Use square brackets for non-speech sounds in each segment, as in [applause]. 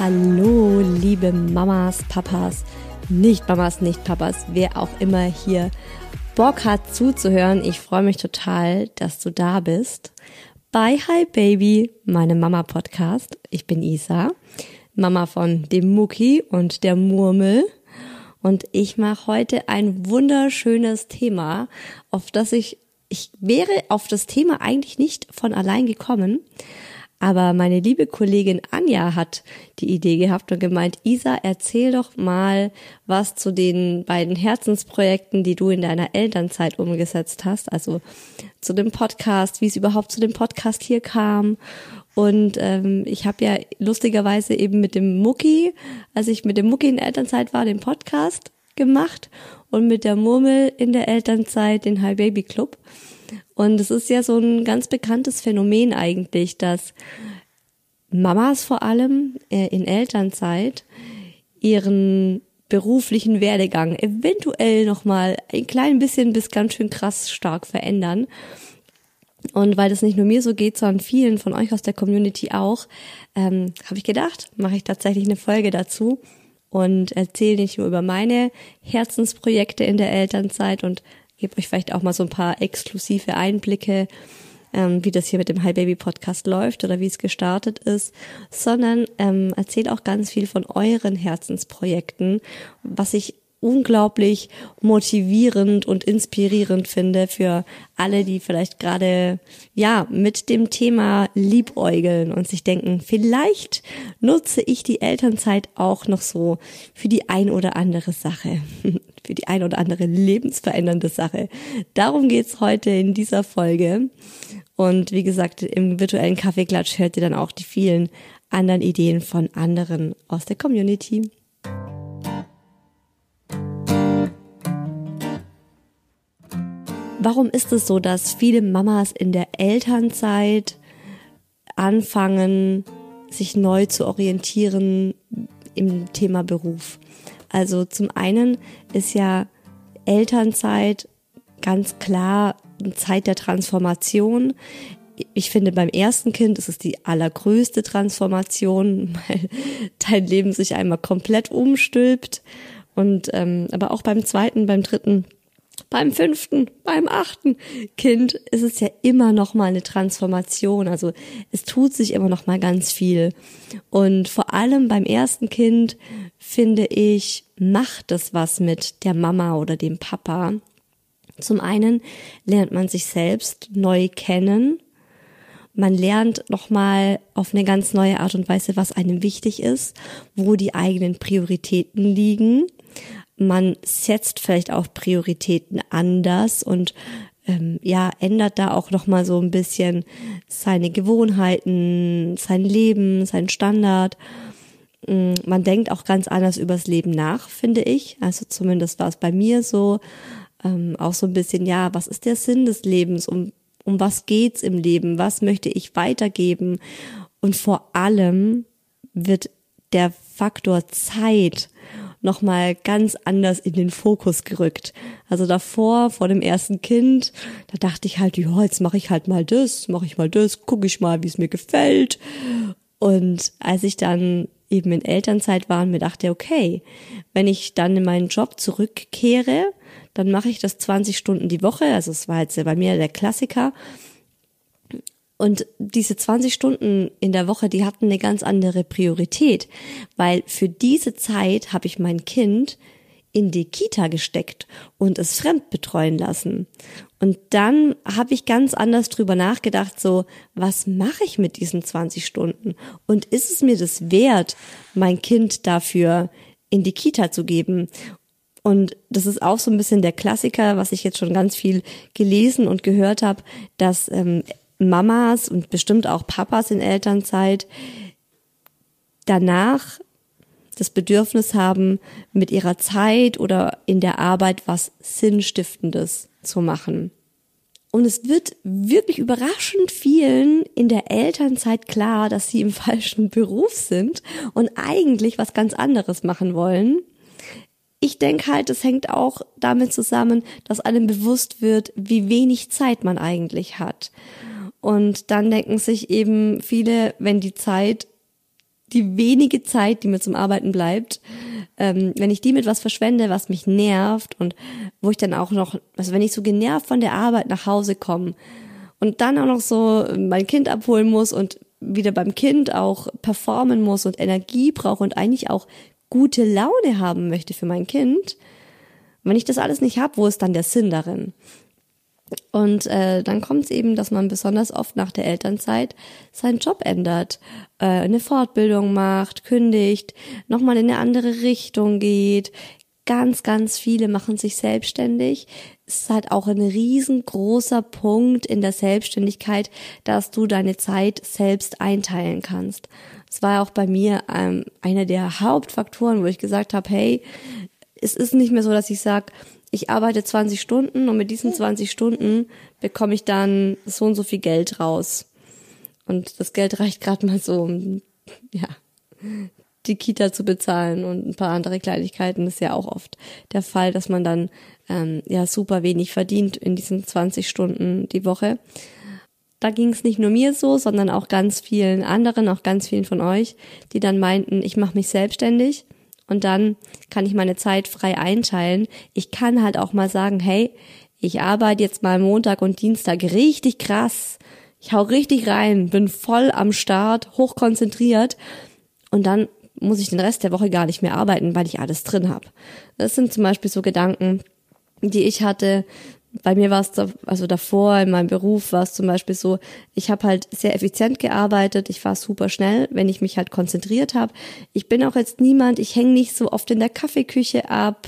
Hallo, liebe Mamas, Papas, nicht Mamas, nicht Papas, wer auch immer hier Bock hat zuzuhören. Ich freue mich total, dass du da bist. Bei Hi Baby, meinem Mama Podcast. Ich bin Isa, Mama von dem Mucki und der Murmel. Und ich mache heute ein wunderschönes Thema, auf das ich, ich wäre auf das Thema eigentlich nicht von allein gekommen. Aber meine liebe Kollegin Anja hat die Idee gehabt und gemeint, Isa, erzähl doch mal was zu den beiden Herzensprojekten, die du in deiner Elternzeit umgesetzt hast. Also zu dem Podcast, wie es überhaupt zu dem Podcast hier kam. Und ähm, ich habe ja lustigerweise eben mit dem Mucki, als ich mit dem Mucki in der Elternzeit war, den Podcast gemacht und mit der Murmel in der Elternzeit den High Baby Club. Und es ist ja so ein ganz bekanntes Phänomen eigentlich, dass Mamas vor allem äh, in Elternzeit ihren beruflichen Werdegang eventuell nochmal ein klein bisschen bis ganz schön krass stark verändern. Und weil das nicht nur mir so geht, sondern vielen von euch aus der Community auch, ähm, habe ich gedacht, mache ich tatsächlich eine Folge dazu und erzähle nicht nur über meine Herzensprojekte in der Elternzeit und gebe euch vielleicht auch mal so ein paar exklusive Einblicke, ähm, wie das hier mit dem Hi Baby Podcast läuft oder wie es gestartet ist, sondern ähm, erzählt auch ganz viel von euren Herzensprojekten, was ich unglaublich motivierend und inspirierend finde für alle, die vielleicht gerade ja mit dem Thema liebäugeln und sich denken, vielleicht nutze ich die Elternzeit auch noch so für die ein oder andere Sache, [laughs] für die ein oder andere lebensverändernde Sache. Darum geht's heute in dieser Folge. Und wie gesagt, im virtuellen Kaffeeklatsch hört ihr dann auch die vielen anderen Ideen von anderen aus der Community. Warum ist es so, dass viele Mamas in der Elternzeit anfangen, sich neu zu orientieren im Thema Beruf? Also zum einen ist ja Elternzeit ganz klar eine Zeit der Transformation. Ich finde, beim ersten Kind ist es die allergrößte Transformation, [laughs] weil dein Leben sich einmal komplett umstülpt. Und ähm, aber auch beim zweiten, beim dritten beim fünften, beim achten Kind ist es ja immer noch mal eine Transformation. Also es tut sich immer noch mal ganz viel. Und vor allem beim ersten Kind finde ich, macht es was mit der Mama oder dem Papa. Zum einen lernt man sich selbst neu kennen. Man lernt nochmal auf eine ganz neue Art und Weise, was einem wichtig ist, wo die eigenen Prioritäten liegen man setzt vielleicht auch Prioritäten anders und ähm, ja ändert da auch noch mal so ein bisschen seine Gewohnheiten, sein Leben, sein Standard. Mm, man denkt auch ganz anders übers Leben nach, finde ich. Also zumindest war es bei mir so. Ähm, auch so ein bisschen, ja, was ist der Sinn des Lebens? Um, um was geht's im Leben? Was möchte ich weitergeben? Und vor allem wird der Faktor Zeit nochmal ganz anders in den Fokus gerückt. Also davor, vor dem ersten Kind, da dachte ich halt, ja, jetzt mache ich halt mal das, mache ich mal das, gucke ich mal, wie es mir gefällt. Und als ich dann eben in Elternzeit war und mir dachte, okay, wenn ich dann in meinen Job zurückkehre, dann mache ich das 20 Stunden die Woche. Also es war jetzt bei mir der Klassiker. Und diese 20 Stunden in der Woche, die hatten eine ganz andere Priorität, weil für diese Zeit habe ich mein Kind in die Kita gesteckt und es fremd betreuen lassen. Und dann habe ich ganz anders drüber nachgedacht, so, was mache ich mit diesen 20 Stunden? Und ist es mir das wert, mein Kind dafür in die Kita zu geben? Und das ist auch so ein bisschen der Klassiker, was ich jetzt schon ganz viel gelesen und gehört habe, dass ähm, Mamas und bestimmt auch Papas in Elternzeit danach das Bedürfnis haben, mit ihrer Zeit oder in der Arbeit was Sinnstiftendes zu machen. Und es wird wirklich überraschend vielen in der Elternzeit klar, dass sie im [laughs] falschen Beruf sind und eigentlich was ganz anderes machen wollen. Ich denke halt, es hängt auch damit zusammen, dass einem bewusst wird, wie wenig Zeit man eigentlich hat. Und dann denken sich eben viele, wenn die Zeit, die wenige Zeit, die mir zum Arbeiten bleibt, ähm, wenn ich die mit was verschwende, was mich nervt und wo ich dann auch noch, also wenn ich so genervt von der Arbeit nach Hause komme und dann auch noch so mein Kind abholen muss und wieder beim Kind auch performen muss und Energie brauche und eigentlich auch gute Laune haben möchte für mein Kind, wenn ich das alles nicht habe, wo ist dann der Sinn darin? Und äh, dann kommt es eben, dass man besonders oft nach der Elternzeit seinen Job ändert, äh, eine Fortbildung macht, kündigt, nochmal in eine andere Richtung geht. Ganz, ganz viele machen sich selbstständig. Es ist halt auch ein riesengroßer Punkt in der Selbstständigkeit, dass du deine Zeit selbst einteilen kannst. Es war auch bei mir ähm, einer der Hauptfaktoren, wo ich gesagt habe, hey, es ist nicht mehr so, dass ich sage, ich arbeite 20 Stunden und mit diesen 20 Stunden bekomme ich dann so und so viel Geld raus. Und das Geld reicht gerade mal so, um ja, die Kita zu bezahlen und ein paar andere Kleinigkeiten. Das ist ja auch oft der Fall, dass man dann ähm, ja super wenig verdient in diesen 20 Stunden die Woche. Da ging es nicht nur mir so, sondern auch ganz vielen anderen, auch ganz vielen von euch, die dann meinten, ich mache mich selbstständig und dann kann ich meine Zeit frei einteilen. Ich kann halt auch mal sagen, hey, ich arbeite jetzt mal Montag und Dienstag richtig krass. Ich hau richtig rein, bin voll am Start, hochkonzentriert und dann muss ich den Rest der Woche gar nicht mehr arbeiten, weil ich alles drin habe. Das sind zum Beispiel so Gedanken, die ich hatte, bei mir war es da, also davor in meinem Beruf war es zum Beispiel so, ich habe halt sehr effizient gearbeitet, ich war super schnell, wenn ich mich halt konzentriert habe. Ich bin auch jetzt niemand, ich hänge nicht so oft in der Kaffeeküche ab,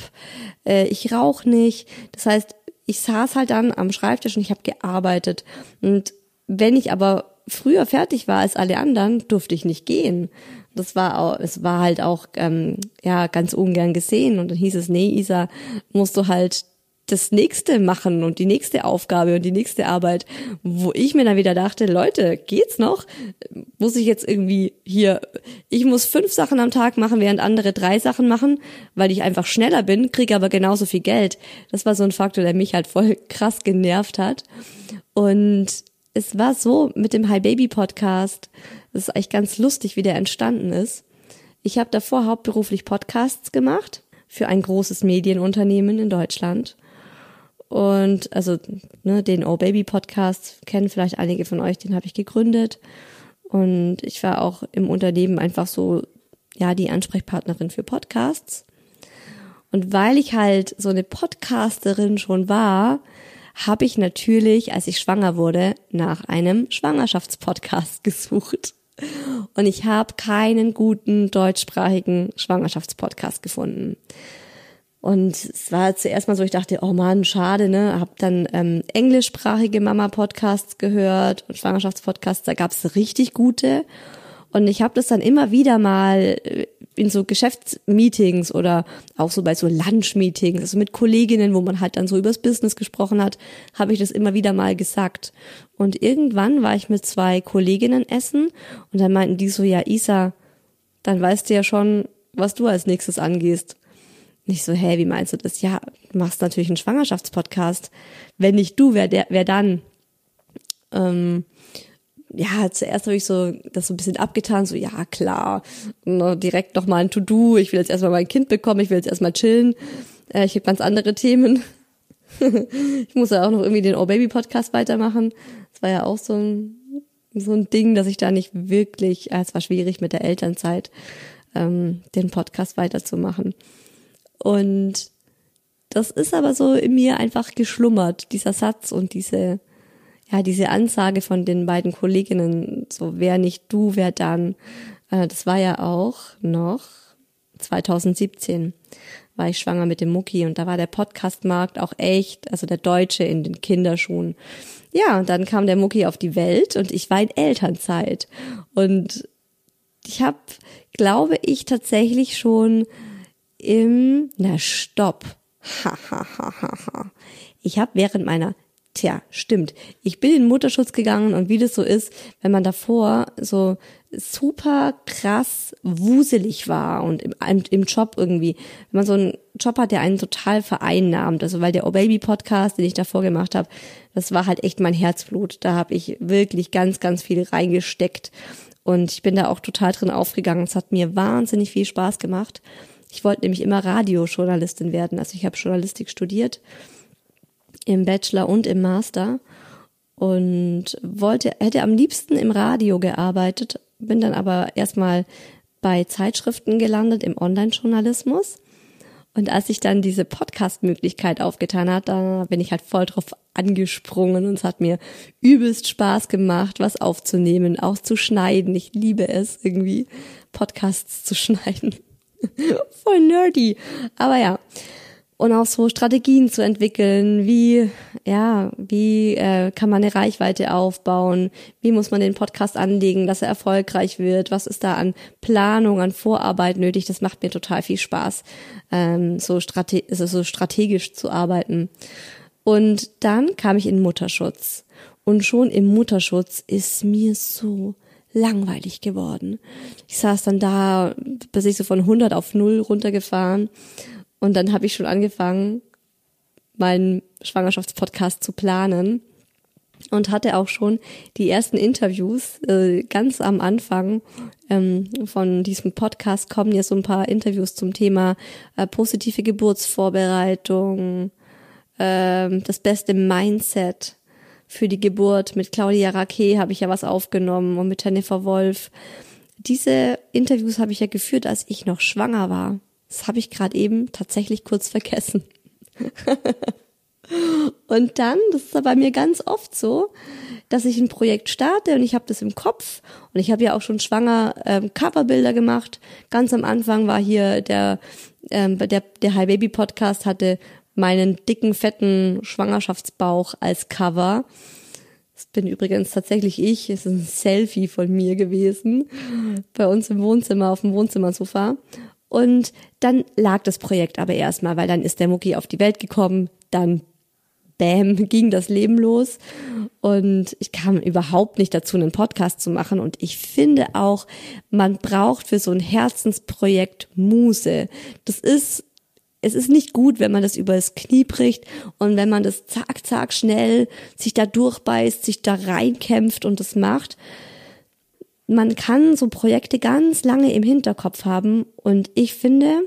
äh, ich rauche nicht. Das heißt, ich saß halt dann am Schreibtisch und ich habe gearbeitet. Und wenn ich aber früher fertig war als alle anderen, durfte ich nicht gehen. Das war auch, es war halt auch ähm, ja ganz ungern gesehen und dann hieß es, nee, Isa, musst du halt das nächste machen und die nächste Aufgabe und die nächste Arbeit, wo ich mir dann wieder dachte, Leute, geht's noch? Muss ich jetzt irgendwie hier, ich muss fünf Sachen am Tag machen, während andere drei Sachen machen, weil ich einfach schneller bin, kriege aber genauso viel Geld. Das war so ein Faktor, der mich halt voll [laughs] krass genervt hat. Und es war so mit dem Hi Baby Podcast, das ist eigentlich ganz lustig, wie der entstanden ist. Ich habe davor hauptberuflich Podcasts gemacht für ein großes Medienunternehmen in Deutschland Und also ne, den Oh Baby Podcast kennen vielleicht einige von euch, den habe ich gegründet. Und ich war auch im Unternehmen einfach so, ja, die Ansprechpartnerin für Podcasts. Und weil ich halt so eine Podcasterin schon war, habe ich natürlich, als ich schwanger wurde, nach einem Schwangerschaftspodcast [laughs] gesucht. Und ich habe keinen guten deutschsprachigen Schwangerschaftspodcast gefunden. Und es war zuerst mal so, ich dachte, oh man, schade, ne? Hab dann ähm, englischsprachige Mama-Podcasts gehört und Schwangerschaftspodcasts, da gab's richtig gute. Und ich habe das dann immer wieder mal äh, in so Geschäftsmeetings oder auch so bei so Lunch-Meetings, also mit Kolleginnen, wo man halt dann so übers Business gesprochen hat, habe ich das immer wieder mal gesagt. Und irgendwann war ich mit zwei Kolleginnen essen und dann meinten die so, ja, Isa, dann weißt du ja schon, was du als nächstes angehst. Nicht so, hey, wie meinst du das? Ja, du machst natürlich einen Schwangerschaftspodcast. Wenn nicht du, wer, der, wer dann? Ähm, ja, zuerst habe ich so das so ein bisschen abgetan, so ja, klar, no, direkt noch mal ein To-Do, ich will jetzt erstmal mein Kind bekommen, ich will jetzt erstmal chillen, äh, ich habe ganz andere Themen. [laughs] ich muss ja auch noch irgendwie den Oh Baby Podcast weitermachen. Das war ja auch so ein, so ein Ding, dass ich da nicht wirklich, äh, es war schwierig mit der Elternzeit, ähm, den Podcast weiterzumachen. Und das ist aber so in mir einfach geschlummert, dieser Satz und diese, ja, diese Ansage von den beiden Kolleginnen, so wer nicht du, wer dann. Äh, das war ja auch noch 2017 war ich schwanger mit dem Mucki und da war der Podcastmarkt auch echt, also der Deutsche in den Kinderschuhen. Ja, und dann kam der Mucki auf die Welt und ich war in Elternzeit. Und ich habe, glaube ich, tatsächlich schon im, na stopp, ha, ha, ha, ha, ha. Ich habe während meiner Tja, stimmt. Ich bin in Mutterschutz gegangen und wie das so ist, wenn man davor so super krass wuselig war und im, im Job irgendwie, wenn man so einen Job hat, der einen total vereinnahmt, also weil der Oh Baby Podcast, den ich davor gemacht habe, das war halt echt mein Herzblut. Da habe ich wirklich ganz, ganz viel reingesteckt und ich bin da auch total drin aufgegangen. Es hat mir wahnsinnig viel Spaß gemacht. Ich wollte nämlich immer Radiojournalistin werden, also ich habe Journalistik studiert im Bachelor und im Master und wollte, hätte am liebsten im Radio gearbeitet, bin dann aber erstmal bei Zeitschriften gelandet im Online-Journalismus. Und als sich dann diese Podcast-Möglichkeit aufgetan hat, da bin ich halt voll drauf angesprungen und es hat mir übelst Spaß gemacht, was aufzunehmen, auch zu schneiden. Ich liebe es irgendwie, Podcasts zu [laughs] schneiden. [laughs] voll nerdy. Aber ja, und auch so Strategien zu entwickeln, wie ja, wie äh, kann man eine Reichweite aufbauen, wie muss man den Podcast anlegen, dass er erfolgreich wird, was ist da an Planung, an Vorarbeit nötig, das macht mir total viel Spaß, ähm, so, strate also so strategisch zu arbeiten. Und dann kam ich in Mutterschutz. Und schon im Mutterschutz ist mir so langweilig geworden. Ich saß dann da, bis ich so von 100 auf 0 runtergefahren und dann habe ich schon angefangen, meinen Schwangerschaftspodcast zu planen und hatte auch schon die ersten Interviews äh, ganz am Anfang ähm, von diesem Podcast kommen ja so ein paar Interviews zum Thema äh, positive Geburtsvorbereitung, äh, das beste Mindset für die Geburt. Mit Claudia Raquet habe ich ja was aufgenommen und mit Jennifer Wolf. Diese Interviews habe ich ja geführt, als ich noch schwanger war. Das habe ich gerade eben tatsächlich kurz vergessen. [laughs] und dann, das ist bei mir ganz oft so, dass ich ein Projekt starte und ich habe das im Kopf und ich habe ja auch schon schwanger ähm, Coverbilder gemacht. Ganz am Anfang war hier der ähm, der der High Baby Podcast hatte meinen dicken fetten Schwangerschaftsbauch als Cover. Das bin übrigens tatsächlich ich. Es ist ein Selfie von mir gewesen bei uns im Wohnzimmer auf dem Wohnzimmersofa. Und dann lag das Projekt aber erstmal, weil dann ist der Mucki auf die Welt gekommen, dann bam, [laughs] ging das Leben los. Und ich kam überhaupt nicht dazu, einen Podcast zu machen. Und ich finde auch, man braucht für so ein Herzensprojekt Muse. Das ist es ist nicht gut, wenn man das übers Knie bricht und wenn man das zack, zack, schnell sich da durchbeißt, sich da reinkämpft und das macht man kann so Projekte ganz lange im Hinterkopf haben und ich finde,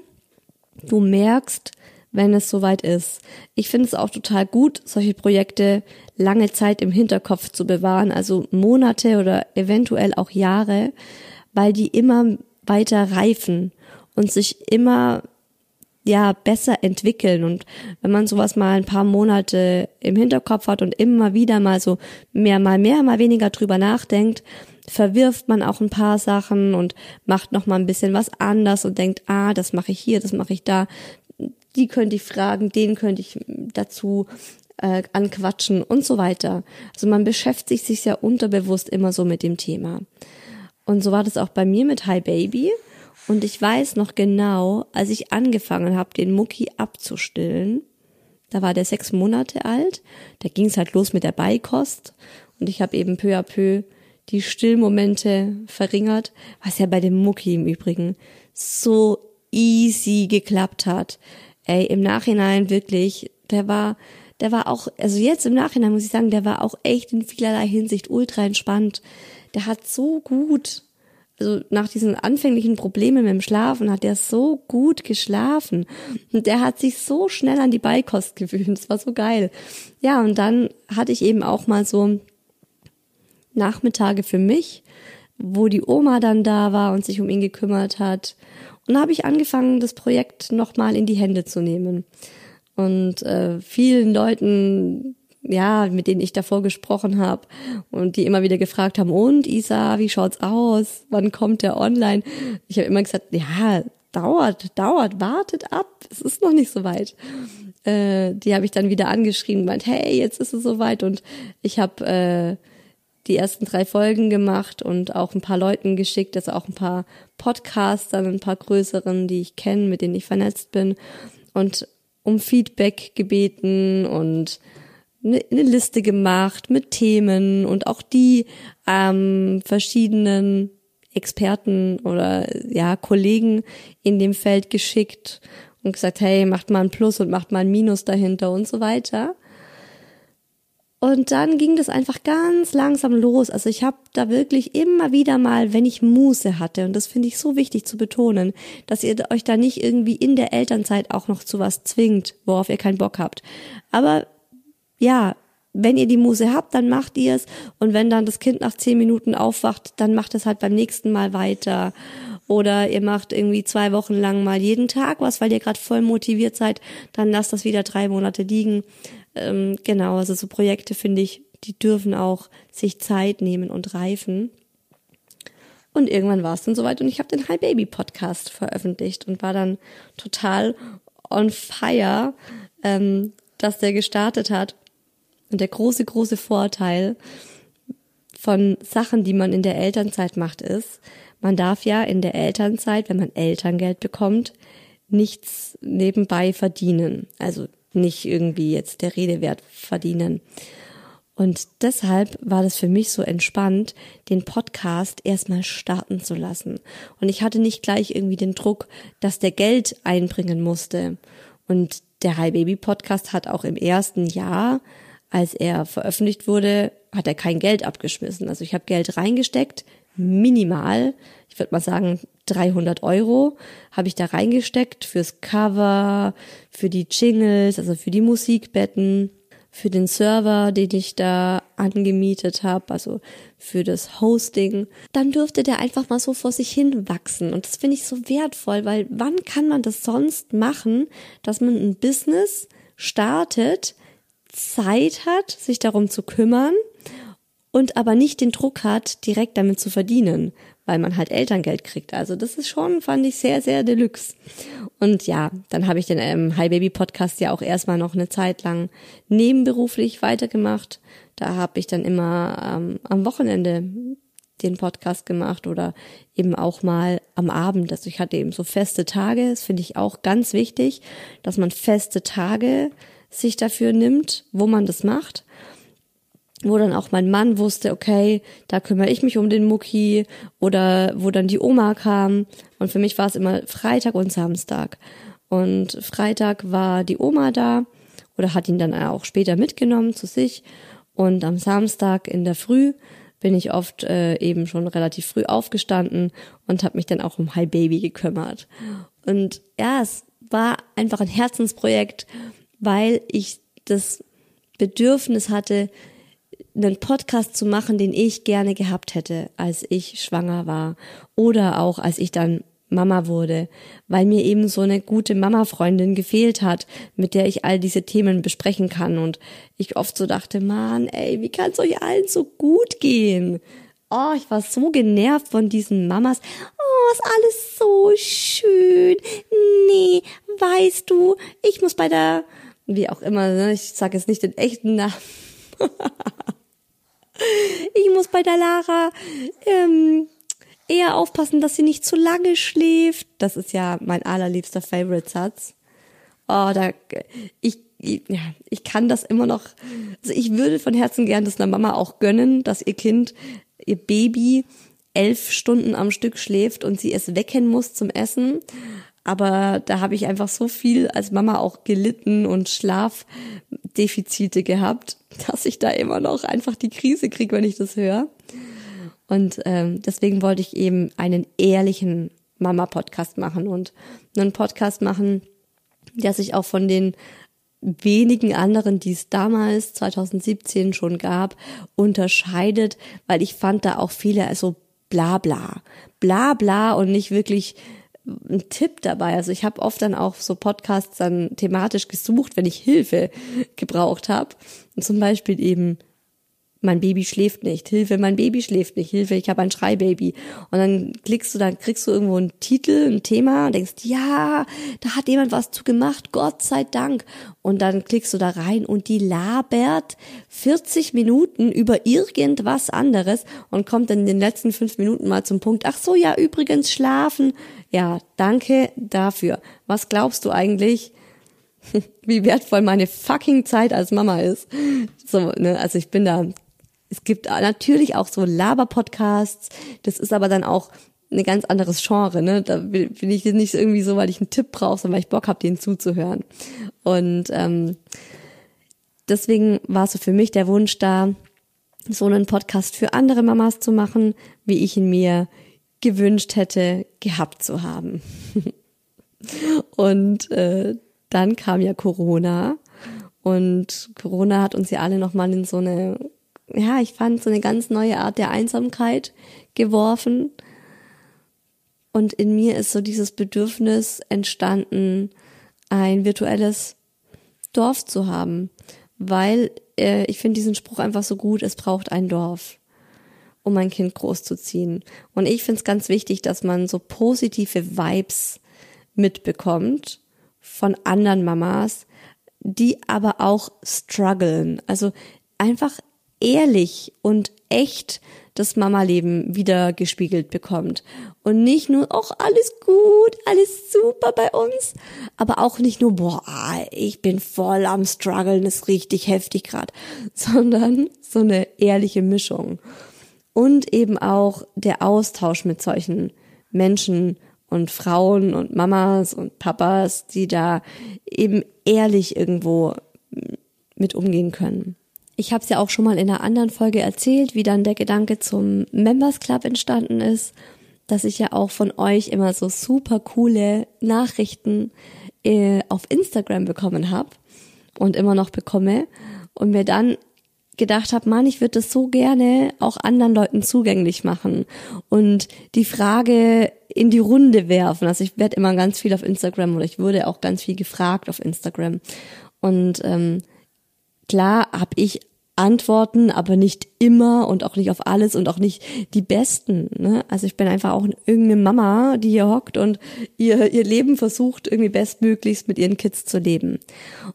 du merkst, wenn es soweit ist. Ich finde es auch total gut, solche Projekte lange Zeit im Hinterkopf zu bewahren, also Monate oder eventuell auch Jahre, weil die immer weiter reifen und sich immer ja besser entwickeln und wenn man sowas mal ein paar Monate im Hinterkopf hat und immer wieder mal so mehr mal mehr mal weniger drüber nachdenkt, verwirft man auch ein paar Sachen und macht noch mal ein bisschen was anders und denkt, ah, das mache ich hier, das mache ich da, die könnte ich fragen, den könnte ich dazu äh, anquatschen und so weiter. Also man beschäftigt sich ja unterbewusst immer so mit dem Thema. Und so war das auch bei mir mit Hi Baby. Und ich weiß noch genau, als ich angefangen habe, den Mucki abzustillen, da war der sechs Monate alt, da ging es halt los mit der Beikost und ich habe eben peu à peu die Stillmomente verringert, was ja bei dem Mucki im Übrigen so easy geklappt hat. Ey, im Nachhinein wirklich, der war, der war auch, also jetzt im Nachhinein muss ich sagen, der war auch echt in vielerlei Hinsicht ultra entspannt. Der hat so gut also nach diesen anfänglichen Problemen mit dem Schlafen hat er so gut geschlafen und der hat sich so schnell an die Beikost gewöhnt. Das war so geil. Ja, und dann hatte ich eben auch mal so Nachmittage für mich, wo die Oma dann da war und sich um ihn gekümmert hat. Und da habe ich angefangen, das Projekt nochmal in die Hände zu nehmen. Und äh, vielen Leuten ja, mit denen ich davor gesprochen habe und die immer wieder gefragt haben, und Isa, wie schaut's aus? Wann kommt der online? Ich habe immer gesagt, ja, dauert, dauert, wartet ab, es ist noch nicht so weit. Äh, die habe ich dann wieder angeschrieben, meint, hey, jetzt ist es soweit und ich habe äh, die ersten drei Folgen gemacht und auch ein paar Leuten geschickt, also auch ein paar Podcastern, ein paar größeren, die ich kenne, mit denen ich vernetzt bin und um Feedback gebeten und eine, eine Liste gemacht mit Themen und auch die ähm, verschiedenen Experten oder ja Kollegen in dem Feld geschickt und gesagt, hey, macht mal ein Plus und macht mal ein Minus dahinter und so weiter. Und dann ging das einfach ganz langsam los. Also ich habe da wirklich immer wieder mal, wenn ich Muße hatte, und das finde ich so wichtig zu betonen, dass ihr euch da nicht irgendwie in der Elternzeit auch noch zu was zwingt, worauf ihr keinen Bock habt. Aber ja, wenn ihr die Muse habt, dann macht ihr es. Und wenn dann das Kind nach zehn Minuten aufwacht, dann macht es halt beim nächsten Mal weiter. Oder ihr macht irgendwie zwei Wochen lang mal jeden Tag was, weil ihr gerade voll motiviert seid, dann lasst das wieder drei Monate liegen. Ähm, genau, also so Projekte finde ich, die dürfen auch sich Zeit nehmen und reifen. Und irgendwann war es dann soweit und ich habe den Hi Baby Podcast veröffentlicht und war dann total on fire, ähm, dass der gestartet hat und der große, große Vorteil von Sachen, die man in der Elternzeit macht, ist, man darf ja in der Elternzeit, wenn man Elterngeld bekommt, nichts nebenbei verdienen. Also nicht irgendwie jetzt der Redewert verdienen. Und deshalb war das für mich so entspannt, den Podcast erstmal starten zu lassen. Und ich hatte nicht gleich irgendwie den Druck, dass der Geld einbringen musste. Und der Hi Baby Podcast hat auch im ersten Jahr als er veröffentlicht wurde, hat er kein Geld abgeschmissen. Also ich habe Geld reingesteckt, minimal, ich würde mal sagen 300 Euro habe ich da reingesteckt fürs Cover, für die Jingles, also für die Musikbetten, für den Server, den ich da angemietet habe, also für das Hosting. Dann dürfte der einfach mal so vor sich hin wachsen. Und das finde ich so wertvoll, weil wann kann man das sonst machen, dass man ein Business startet, Zeit hat, sich darum zu kümmern und aber nicht den Druck hat, direkt damit zu verdienen, weil man halt Elterngeld kriegt. Also das ist schon, fand ich, sehr, sehr deluxe. Und ja, dann habe ich den ähm, Hi Baby Podcast ja auch erstmal noch eine Zeit lang nebenberuflich weitergemacht. Da habe ich dann immer ähm, am Wochenende den Podcast gemacht oder eben auch mal am Abend. Also ich hatte eben so feste Tage. Das finde ich auch ganz wichtig, dass man feste Tage sich dafür nimmt, wo man das macht. Wo dann auch mein Mann wusste, okay, da kümmere ich mich um den Mucki oder wo dann die Oma kam. Und für mich war es immer Freitag und Samstag. Und Freitag war die Oma da oder hat ihn dann auch später mitgenommen zu sich. Und am Samstag in der Früh bin ich oft äh, eben schon relativ früh aufgestanden und habe mich dann auch um Hi Baby gekümmert. Und ja, es war einfach ein Herzensprojekt, weil ich das Bedürfnis hatte, einen Podcast zu machen, den ich gerne gehabt hätte, als ich schwanger war oder auch als ich dann Mama wurde, weil mir eben so eine gute Mama-Freundin gefehlt hat, mit der ich all diese Themen besprechen kann und ich oft so dachte, Mann, ey, wie kann es euch allen so gut gehen? Oh, ich war so genervt von diesen Mamas. Oh, ist alles so schön. Nee, weißt du, ich muss bei der, wie auch immer, ne, ich sage jetzt nicht den echten Namen. [laughs] ich muss bei der Lara ähm, eher aufpassen, dass sie nicht zu lange schläft. Das ist ja mein allerliebster Favorite-Satz. Oh, da, ich, ja, ich kann das immer noch, also ich würde von Herzen gern das einer Mama auch gönnen, dass ihr Kind, ihr Baby elf Stunden am Stück schläft und sie es wecken muss zum Essen. Aber da habe ich einfach so viel als Mama auch gelitten und Schlafdefizite gehabt, dass ich da immer noch einfach die Krise kriege, wenn ich das höre. Und ähm, deswegen wollte ich eben einen ehrlichen Mama-Podcast machen und einen Podcast machen, der sich auch von den wenigen anderen, die es damals 2017 schon gab, unterscheidet, weil ich fand da auch viele also bla bla, bla bla und nicht wirklich ein Tipp dabei. Also ich habe oft dann auch so Podcasts dann thematisch gesucht, wenn ich Hilfe gebraucht habe. Zum Beispiel eben mein Baby schläft nicht, Hilfe, mein Baby schläft nicht, Hilfe, ich habe ein Schreibaby. Und dann klickst du, dann kriegst du irgendwo einen Titel, ein Thema und denkst, ja, da hat jemand was zu gemacht, Gott sei Dank. Und dann klickst du da rein und die labert 40 Minuten über irgendwas anderes und kommt dann in den letzten fünf Minuten mal zum Punkt, ach so, ja, übrigens schlafen. Ja, danke dafür. Was glaubst du eigentlich? [laughs] wie wertvoll meine fucking Zeit als Mama ist. So, ne, also ich bin da es gibt natürlich auch so Laber-Podcasts. Das ist aber dann auch ein ganz anderes Genre, ne? Da bin ich nicht irgendwie so, weil ich einen Tipp brauche, sondern weil ich Bock habe, denen zuzuhören. Und ähm, deswegen war so für mich der Wunsch da, so einen Podcast für andere Mamas zu machen, wie ich ihn mir gewünscht hätte, gehabt zu haben. [laughs] und äh, dann kam ja Corona und Corona hat uns ja alle nochmal in so eine ja, ich fand so eine ganz neue Art der Einsamkeit geworfen. Und in mir ist so dieses Bedürfnis entstanden, ein virtuelles Dorf zu haben, weil äh, ich finde diesen Spruch einfach so gut, es braucht ein Dorf, um ein Kind großzuziehen. Und ich finde es ganz wichtig, dass man so positive Vibes mitbekommt von anderen Mamas, die aber auch strugglen. Also einfach ehrlich und echt das Mama-Leben wieder gespiegelt bekommt. Und nicht nur, auch alles gut, alles super bei uns, aber auch nicht nur, boah, ich bin voll am struggeln, ist richtig heftig grad, [laughs] sondern so eine ehrliche Mischung. Und eben auch der Austausch mit solchen Menschen und Frauen und Mamas und Papas, die da eben ehrlich irgendwo mit umgehen können. Ich habe es ja auch schon mal in einer anderen Folge erzählt, wie dann der Gedanke zum Members Club entstanden ist, dass ich ja auch von euch immer so super coole Nachrichten äh, auf Instagram bekommen habe und immer noch bekomme und mir dann gedacht habe, Mann, ich würde das so gerne auch anderen Leuten zugänglich machen und die Frage in die Runde werfen. Also ich werde immer ganz viel auf Instagram oder ich wurde auch ganz viel gefragt auf Instagram und ähm, Klar habe ich Antworten, aber nicht immer und auch nicht auf alles und auch nicht die besten. Ne? Also ich bin einfach auch irgendeine Mama, die hier hockt und ihr, ihr Leben versucht, irgendwie bestmöglichst mit ihren Kids zu leben.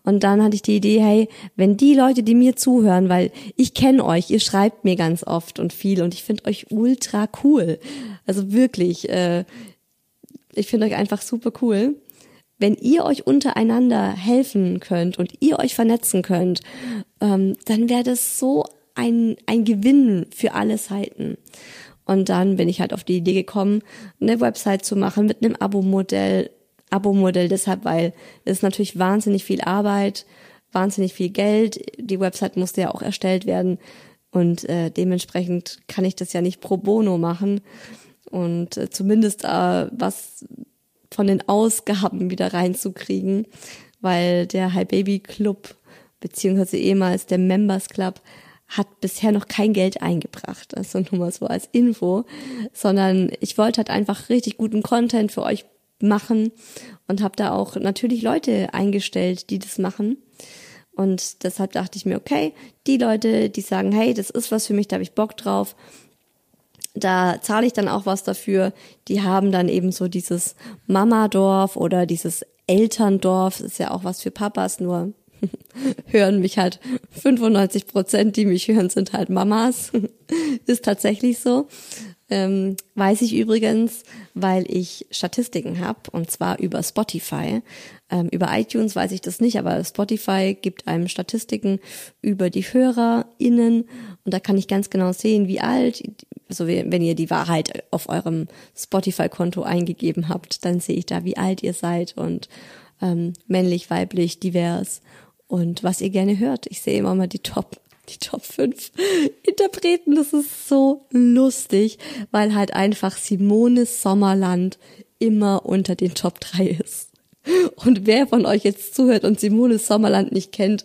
Und dann hatte ich die Idee, hey, wenn die Leute, die mir zuhören, weil ich kenne euch, ihr schreibt mir ganz oft und viel und ich finde euch ultra cool. Also wirklich, äh, ich finde euch einfach super cool wenn ihr euch untereinander helfen könnt und ihr euch vernetzen könnt, ähm, dann wäre das so ein, ein Gewinn für alle Seiten. Und dann bin ich halt auf die Idee gekommen, eine Website zu machen mit einem Abo-Modell. Abo-Modell deshalb, weil es ist natürlich wahnsinnig viel Arbeit, wahnsinnig viel Geld. Die Website musste ja auch erstellt werden und äh, dementsprechend kann ich das ja nicht pro bono machen. Und äh, zumindest äh, was von den Ausgaben wieder reinzukriegen, weil der High Baby Club beziehungsweise ehemals der Members Club hat bisher noch kein Geld eingebracht. Also nur mal so als Info, sondern ich wollte halt einfach richtig guten Content für euch machen und habe da auch natürlich Leute eingestellt, die das machen. Und deshalb dachte ich mir, okay, die Leute, die sagen, hey, das ist was für mich, da habe ich Bock drauf, da zahle ich dann auch was dafür. Die haben dann eben so dieses Mamadorf oder dieses Elterndorf, ist ja auch was für Papas, nur [laughs] hören mich halt 95 Prozent, die mich hören, sind halt Mamas. [laughs] ist tatsächlich so. Ähm, weiß ich übrigens, weil ich Statistiken habe und zwar über Spotify. Ähm, über iTunes weiß ich das nicht, aber Spotify gibt einem Statistiken über die HörerInnen und da kann ich ganz genau sehen, wie alt, also wenn ihr die Wahrheit auf eurem Spotify-Konto eingegeben habt, dann sehe ich da, wie alt ihr seid und ähm, männlich, weiblich, divers und was ihr gerne hört. Ich sehe immer mal die Top die Top 5 Interpreten. Das ist so lustig, weil halt einfach Simone Sommerland immer unter den Top 3 ist. Und wer von euch jetzt zuhört und Simone Sommerland nicht kennt,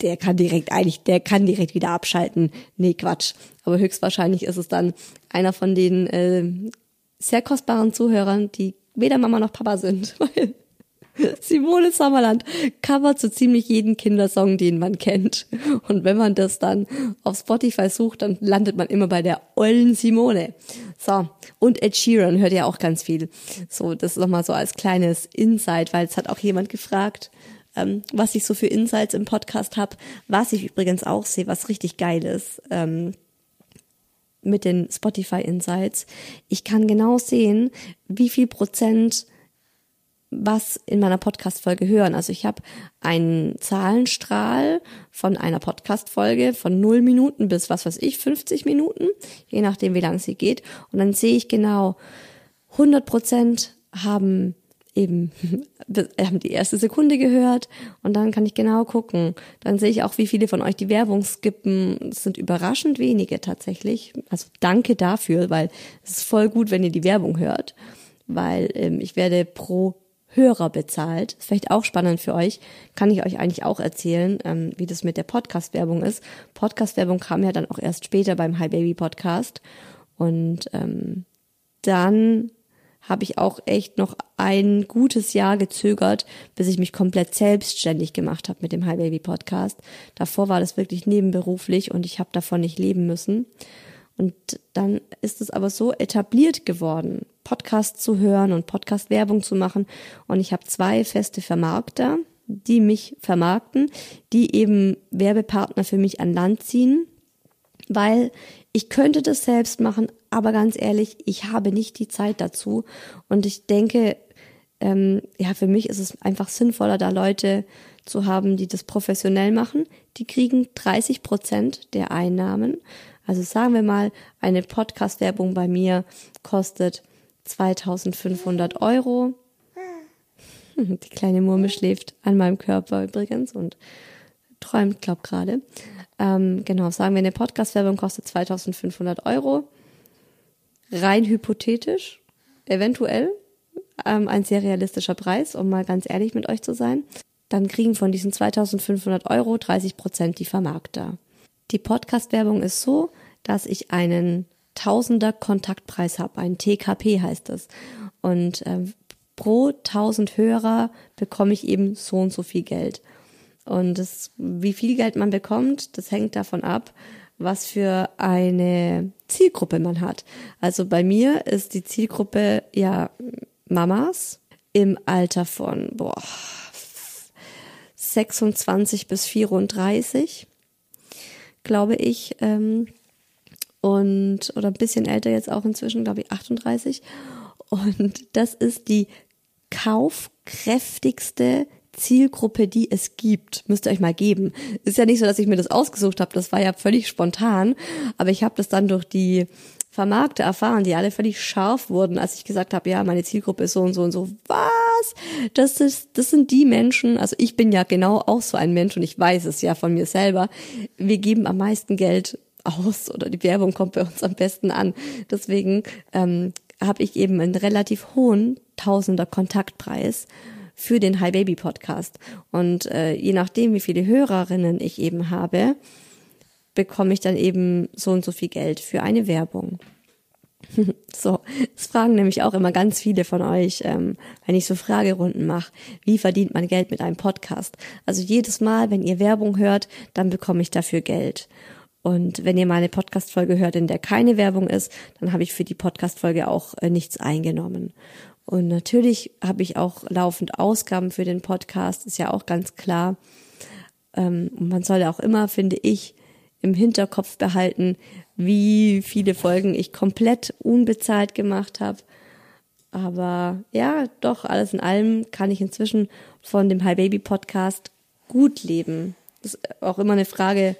der kann direkt eigentlich, der kann direkt wieder abschalten. Nee, Quatsch. Aber höchstwahrscheinlich ist es dann einer von den äh, sehr kostbaren Zuhörern, die weder Mama noch Papa sind, [laughs] weil [laughs] Simone Sommerland covert so ziemlich jeden Kindersong, den man kennt. Und wenn man das dann auf Spotify sucht, dann landet man immer bei der ollen Simone. So. Und Ed Sheeran hört ja auch ganz viel. So, das ist nochmal so als kleines Insight, weil es hat auch jemand gefragt, ähm, was ich so für Insights im Podcast habe. Was ich übrigens auch sehe, was richtig geil ist. Ähm, mit den Spotify Insights. Ich kann genau sehen, wie viel Prozent was in meiner Podcast-Folge hören. Also ich habe einen Zahlenstrahl von einer Podcast-Folge von 0 Minuten bis, was weiß ich, 50 Minuten, je nachdem, wie lang sie geht. Und dann sehe ich genau, 100 Prozent haben eben [laughs] haben die erste Sekunde gehört und dann kann ich genau gucken. Dann sehe ich auch, wie viele von euch die Werbung skippen. Es sind überraschend wenige tatsächlich. Also danke dafür, weil es ist voll gut, wenn ihr die Werbung hört, weil ähm, ich werde pro Hörer bezahlt. Ist vielleicht auch spannend für euch. Kann ich euch eigentlich auch erzählen, ähm, wie das mit der Podcast-Werbung ist. Podcast-Werbung kam ja dann auch erst später beim Hi Baby Podcast. Und ähm, dann habe ich auch echt noch ein gutes Jahr gezögert, bis ich mich komplett selbstständig gemacht habe mit dem Hi Baby Podcast. Davor war das wirklich nebenberuflich und ich habe davon nicht leben müssen. Und dann ist es aber so etabliert geworden, Podcast zu hören und Podcast-Werbung zu machen. Und ich habe zwei feste Vermarkter, die mich vermarkten, die eben Werbepartner für mich an Land ziehen, weil ich könnte das selbst machen, aber ganz ehrlich, ich habe nicht die Zeit dazu. Und ich denke, ähm, ja, für mich ist es einfach sinnvoller, da Leute zu haben, die das professionell machen. Die kriegen 30 Prozent der Einnahmen. Also sagen wir mal, eine Podcast-Werbung bei mir kostet 2500 Euro. Die kleine Murmel schläft an meinem Körper übrigens und träumt, glaub gerade. Ähm, genau, sagen wir, eine Podcast-Werbung kostet 2500 Euro. Rein hypothetisch, eventuell ähm, ein sehr realistischer Preis, um mal ganz ehrlich mit euch zu sein. Dann kriegen von diesen 2500 Euro 30 Prozent die Vermarkter. Die Podcast-Werbung ist so, dass ich einen Tausender Kontaktpreis habe, ein TKP heißt das. Und äh, pro 1000 Hörer bekomme ich eben so und so viel Geld. Und das, wie viel Geld man bekommt, das hängt davon ab, was für eine Zielgruppe man hat. Also bei mir ist die Zielgruppe ja Mamas im Alter von boah, 26 bis 34 glaube ich, ähm, und oder ein bisschen älter jetzt auch inzwischen, glaube ich 38. Und das ist die kaufkräftigste Zielgruppe, die es gibt. Müsst ihr euch mal geben. Ist ja nicht so, dass ich mir das ausgesucht habe, das war ja völlig spontan, aber ich habe das dann durch die Vermarkte erfahren, die alle völlig scharf wurden, als ich gesagt habe, ja, meine Zielgruppe ist so und so und so. Was? Das ist, das sind die Menschen, also ich bin ja genau auch so ein Mensch und ich weiß es ja von mir selber. Wir geben am meisten Geld aus oder die Werbung kommt bei uns am besten an. Deswegen ähm, habe ich eben einen relativ hohen Tausender Kontaktpreis für den Hi Baby Podcast. Und äh, je nachdem, wie viele Hörerinnen ich eben habe, bekomme ich dann eben so und so viel Geld für eine Werbung. [laughs] so, das fragen nämlich auch immer ganz viele von euch, ähm, wenn ich so Fragerunden mache, wie verdient man Geld mit einem Podcast? Also jedes Mal, wenn ihr Werbung hört, dann bekomme ich dafür Geld. Und wenn ihr meine Podcast-Folge hört, in der keine Werbung ist, dann habe ich für die Podcast-Folge auch äh, nichts eingenommen. Und natürlich habe ich auch laufend Ausgaben für den Podcast, ist ja auch ganz klar. Ähm, und man soll auch immer, finde ich, im Hinterkopf behalten, wie viele Folgen ich komplett unbezahlt gemacht habe. Aber ja, doch, alles in allem kann ich inzwischen von dem Hi Baby Podcast gut leben. Das ist auch immer eine Frage,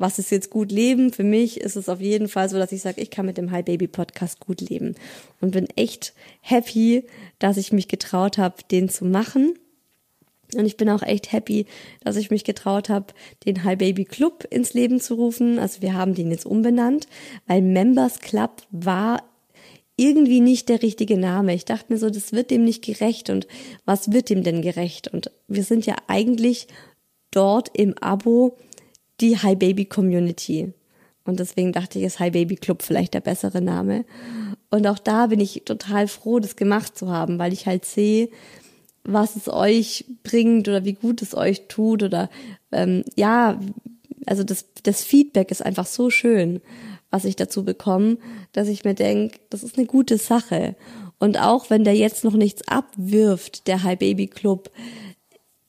was ist jetzt gut leben? Für mich ist es auf jeden Fall so, dass ich sage, ich kann mit dem Hi Baby Podcast gut leben und bin echt happy, dass ich mich getraut habe, den zu machen. Und ich bin auch echt happy, dass ich mich getraut habe, den Hi Baby Club ins Leben zu rufen. Also wir haben den jetzt umbenannt, weil Members Club war irgendwie nicht der richtige Name. Ich dachte mir so, das wird dem nicht gerecht und was wird dem denn gerecht? Und wir sind ja eigentlich dort im Abo die Hi Baby Community. Und deswegen dachte ich, ist Hi Baby Club vielleicht der bessere Name. Und auch da bin ich total froh, das gemacht zu haben, weil ich halt sehe, was es euch bringt oder wie gut es euch tut oder ähm, ja, also das, das Feedback ist einfach so schön, was ich dazu bekomme, dass ich mir denke, das ist eine gute Sache. Und auch wenn der jetzt noch nichts abwirft, der Hi Baby Club,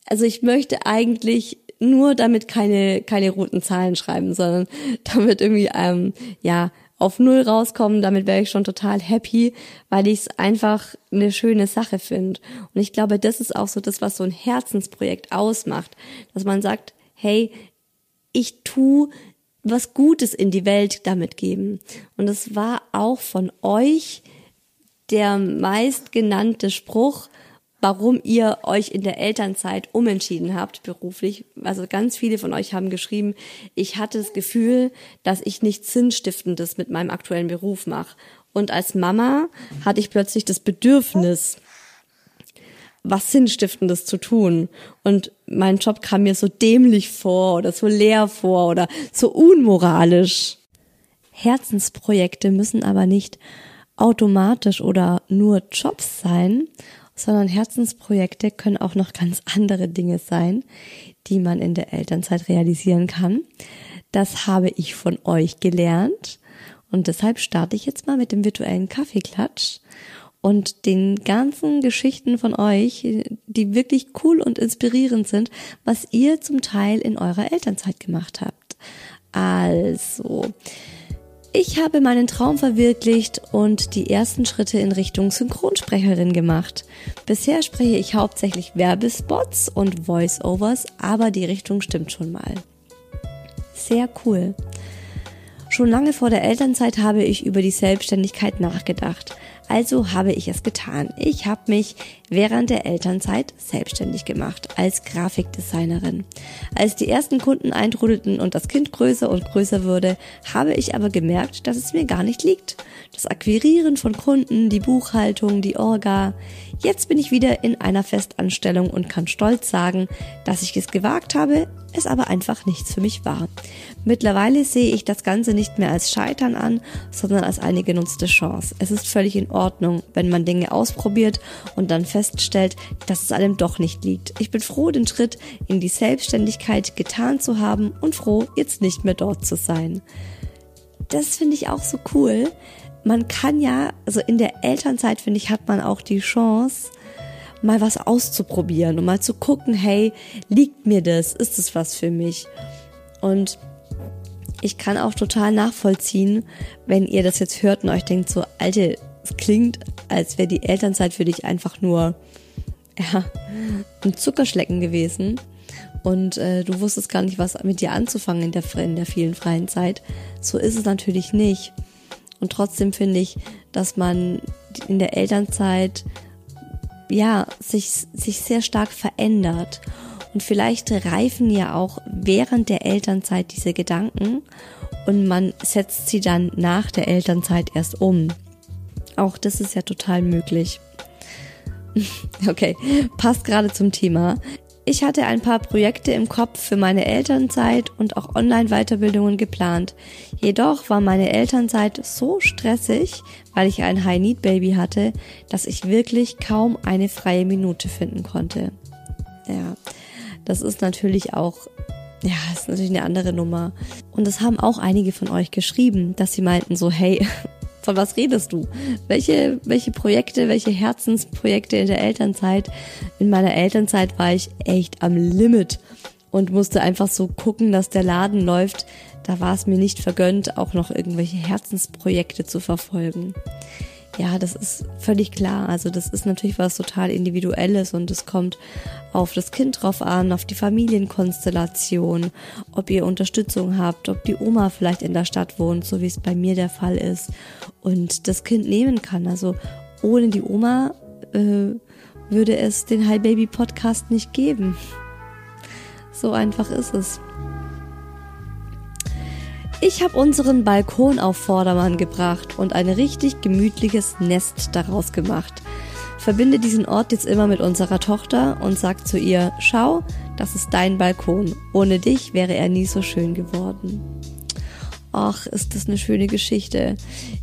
also ich möchte eigentlich nur damit keine, keine roten Zahlen schreiben, sondern [laughs] damit irgendwie, ähm, ja, auf Null rauskommen, damit wäre ich schon total happy, weil ich es einfach eine schöne Sache finde. Und ich glaube, das ist auch so das, was so ein Herzensprojekt ausmacht, dass man sagt, hey, ich tu was Gutes in die Welt damit geben. Und es war auch von euch der meistgenannte Spruch, warum ihr euch in der Elternzeit umentschieden habt beruflich. Also ganz viele von euch haben geschrieben, ich hatte das Gefühl, dass ich nichts Sinnstiftendes mit meinem aktuellen Beruf mache. Und als Mama hatte ich plötzlich das Bedürfnis, was Sinnstiftendes zu tun. Und mein Job kam mir so dämlich vor oder so leer vor oder so unmoralisch. Herzensprojekte müssen aber nicht automatisch oder nur Jobs sein, sondern Herzensprojekte können auch noch ganz andere Dinge sein, die man in der Elternzeit realisieren kann. Das habe ich von euch gelernt und deshalb starte ich jetzt mal mit dem virtuellen Kaffeeklatsch und den ganzen Geschichten von euch, die wirklich cool und inspirierend sind, was ihr zum Teil in eurer Elternzeit gemacht habt. Also, ich habe meinen Traum verwirklicht und die ersten Schritte in Richtung Synchronsprecherin gemacht. Bisher spreche ich hauptsächlich Werbespots und Voiceovers, aber die Richtung stimmt schon mal. Sehr cool. Schon lange vor der Elternzeit habe ich über die Selbstständigkeit nachgedacht. Also habe ich es getan. Ich habe mich während der Elternzeit selbstständig gemacht als Grafikdesignerin. Als die ersten Kunden eintrudelten und das Kind größer und größer wurde, habe ich aber gemerkt, dass es mir gar nicht liegt. Das Akquirieren von Kunden, die Buchhaltung, die Orga. Jetzt bin ich wieder in einer Festanstellung und kann stolz sagen, dass ich es gewagt habe, es aber einfach nichts für mich war. Mittlerweile sehe ich das Ganze nicht mehr als Scheitern an, sondern als eine genutzte Chance. Es ist völlig in Ordnung, wenn man Dinge ausprobiert und dann feststellt, dass es einem doch nicht liegt. Ich bin froh, den Schritt in die Selbstständigkeit getan zu haben und froh, jetzt nicht mehr dort zu sein. Das finde ich auch so cool. Man kann ja, also in der Elternzeit finde ich, hat man auch die Chance, mal was auszuprobieren und mal zu gucken, hey, liegt mir das? Ist es was für mich? Und ich kann auch total nachvollziehen, wenn ihr das jetzt hört und euch denkt so, Alte, es klingt, als wäre die Elternzeit für dich einfach nur ja, ein Zuckerschlecken gewesen und äh, du wusstest gar nicht, was mit dir anzufangen in der, in der vielen freien Zeit. So ist es natürlich nicht. Und trotzdem finde ich, dass man in der Elternzeit ja, sich, sich sehr stark verändert. Und vielleicht reifen ja auch während der Elternzeit diese Gedanken und man setzt sie dann nach der Elternzeit erst um. Auch das ist ja total möglich. [laughs] okay, passt gerade zum Thema. Ich hatte ein paar Projekte im Kopf für meine Elternzeit und auch Online-Weiterbildungen geplant. Jedoch war meine Elternzeit so stressig, weil ich ein High-Need-Baby hatte, dass ich wirklich kaum eine freie Minute finden konnte. Ja, das ist natürlich auch, ja, ist natürlich eine andere Nummer. Und das haben auch einige von euch geschrieben, dass sie meinten so, hey, von was redest du? Welche, welche Projekte, welche Herzensprojekte in der Elternzeit? In meiner Elternzeit war ich echt am Limit und musste einfach so gucken, dass der Laden läuft. Da war es mir nicht vergönnt, auch noch irgendwelche Herzensprojekte zu verfolgen. Ja, das ist völlig klar. Also das ist natürlich was total Individuelles und es kommt auf das Kind drauf an, auf die Familienkonstellation, ob ihr Unterstützung habt, ob die Oma vielleicht in der Stadt wohnt, so wie es bei mir der Fall ist und das Kind nehmen kann. Also ohne die Oma äh, würde es den Hi Baby Podcast nicht geben. So einfach ist es. Ich habe unseren Balkon auf Vordermann gebracht und ein richtig gemütliches Nest daraus gemacht. Verbinde diesen Ort jetzt immer mit unserer Tochter und sag zu ihr, schau, das ist dein Balkon. Ohne dich wäre er nie so schön geworden. Ach, ist das eine schöne Geschichte.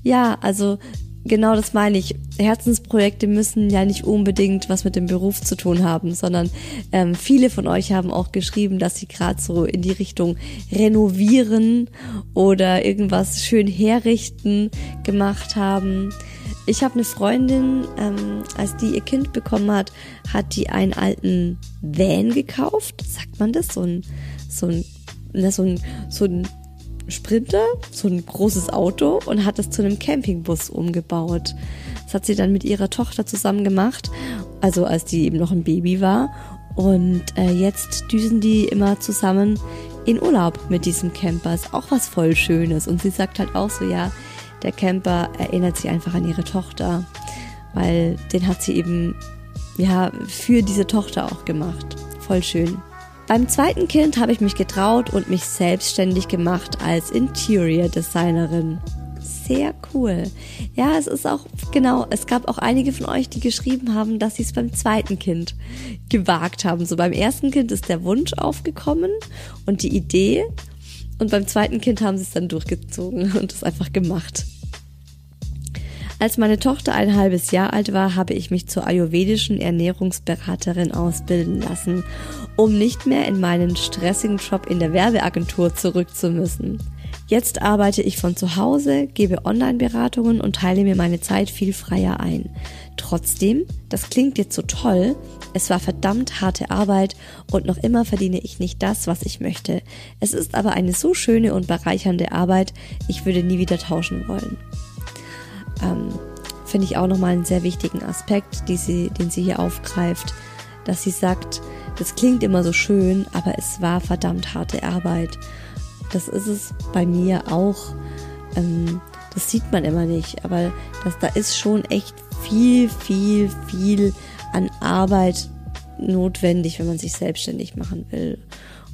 Ja, also genau das meine ich. Herzensprojekte müssen ja nicht unbedingt was mit dem Beruf zu tun haben, sondern ähm, viele von euch haben auch geschrieben, dass sie gerade so in die Richtung renovieren oder irgendwas schön herrichten gemacht haben. Ich habe eine Freundin, ähm, als die ihr Kind bekommen hat, hat die einen alten Van gekauft. Sagt man das? So ein, so ein, na, so ein, so ein Sprinter, so ein großes Auto und hat es zu einem Campingbus umgebaut. Das hat sie dann mit ihrer Tochter zusammen gemacht, also als die eben noch ein Baby war. Und äh, jetzt düsen die immer zusammen in Urlaub mit diesem Camper. Ist auch was voll Schönes. Und sie sagt halt auch so, ja, der Camper erinnert sie einfach an ihre Tochter, weil den hat sie eben ja für diese Tochter auch gemacht. Voll schön. Beim zweiten Kind habe ich mich getraut und mich selbstständig gemacht als Interior Designerin. Sehr cool. Ja, es ist auch, genau, es gab auch einige von euch, die geschrieben haben, dass sie es beim zweiten Kind gewagt haben. So beim ersten Kind ist der Wunsch aufgekommen und die Idee. Und beim zweiten Kind haben sie es dann durchgezogen und es einfach gemacht. Als meine Tochter ein halbes Jahr alt war, habe ich mich zur ayurvedischen Ernährungsberaterin ausbilden lassen, um nicht mehr in meinen stressigen Job in der Werbeagentur zurück zu müssen. Jetzt arbeite ich von zu Hause, gebe Online-Beratungen und teile mir meine Zeit viel freier ein. Trotzdem, das klingt jetzt so toll, es war verdammt harte Arbeit und noch immer verdiene ich nicht das, was ich möchte. Es ist aber eine so schöne und bereichernde Arbeit, ich würde nie wieder tauschen wollen ähm, finde ich auch nochmal einen sehr wichtigen Aspekt, sie, den sie hier aufgreift, dass sie sagt, das klingt immer so schön, aber es war verdammt harte Arbeit. Das ist es bei mir auch. Ähm, das sieht man immer nicht, aber das, da ist schon echt viel, viel, viel an Arbeit notwendig, wenn man sich selbstständig machen will.